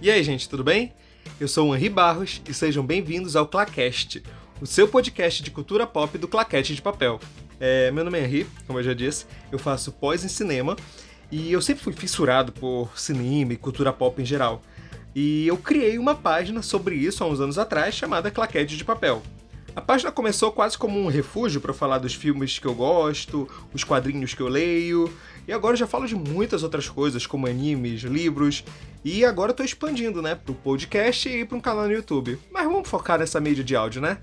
E aí, gente, tudo bem? Eu sou o Henri Barros e sejam bem-vindos ao Clacast, o seu podcast de cultura pop do Claquete de Papel. É, meu nome é Henri, como eu já disse, eu faço pós em cinema e eu sempre fui fissurado por cinema e cultura pop em geral. E eu criei uma página sobre isso há uns anos atrás chamada Claquete de Papel. A página começou quase como um refúgio para falar dos filmes que eu gosto, os quadrinhos que eu leio, e agora eu já falo de muitas outras coisas, como animes, livros, e agora eu tô expandindo, né, pro podcast e para um canal no YouTube. Mas vamos focar nessa mídia de áudio, né?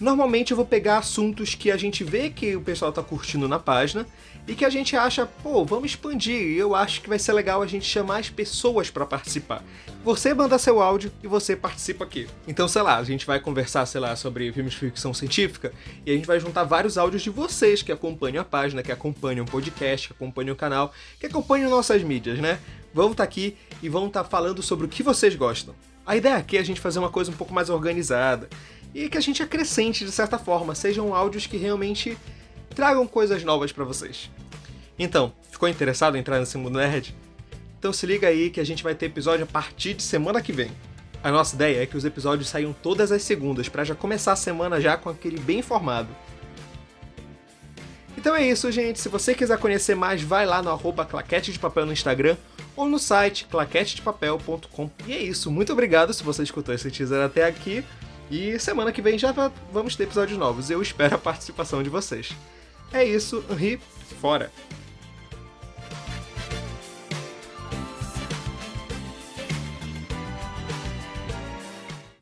Normalmente eu vou pegar assuntos que a gente vê que o pessoal tá curtindo na página e que a gente acha, pô, vamos expandir. Eu acho que vai ser legal a gente chamar as pessoas para participar. Você manda seu áudio e você participa aqui. Então, sei lá, a gente vai conversar, sei lá, sobre filmes de ficção científica e a gente vai juntar vários áudios de vocês que acompanham a página, que acompanham o podcast, que acompanham o canal, que acompanham nossas mídias, né? Vão estar tá aqui e vão estar tá falando sobre o que vocês gostam. A ideia aqui é a gente fazer uma coisa um pouco mais organizada e que a gente acrescente de certa forma, sejam áudios que realmente tragam coisas novas para vocês. Então, ficou interessado em entrar nesse mundo nerd? Então se liga aí que a gente vai ter episódio a partir de semana que vem. A nossa ideia é que os episódios saiam todas as segundas para já começar a semana já com aquele bem informado. Então é isso, gente. Se você quiser conhecer mais, vai lá no arroba claquete de papel no Instagram ou no site claquetedepapel.com. E é isso. Muito obrigado se você escutou esse teaser até aqui. E semana que vem já vamos ter episódios novos. Eu espero a participação de vocês. É isso, Henri, fora!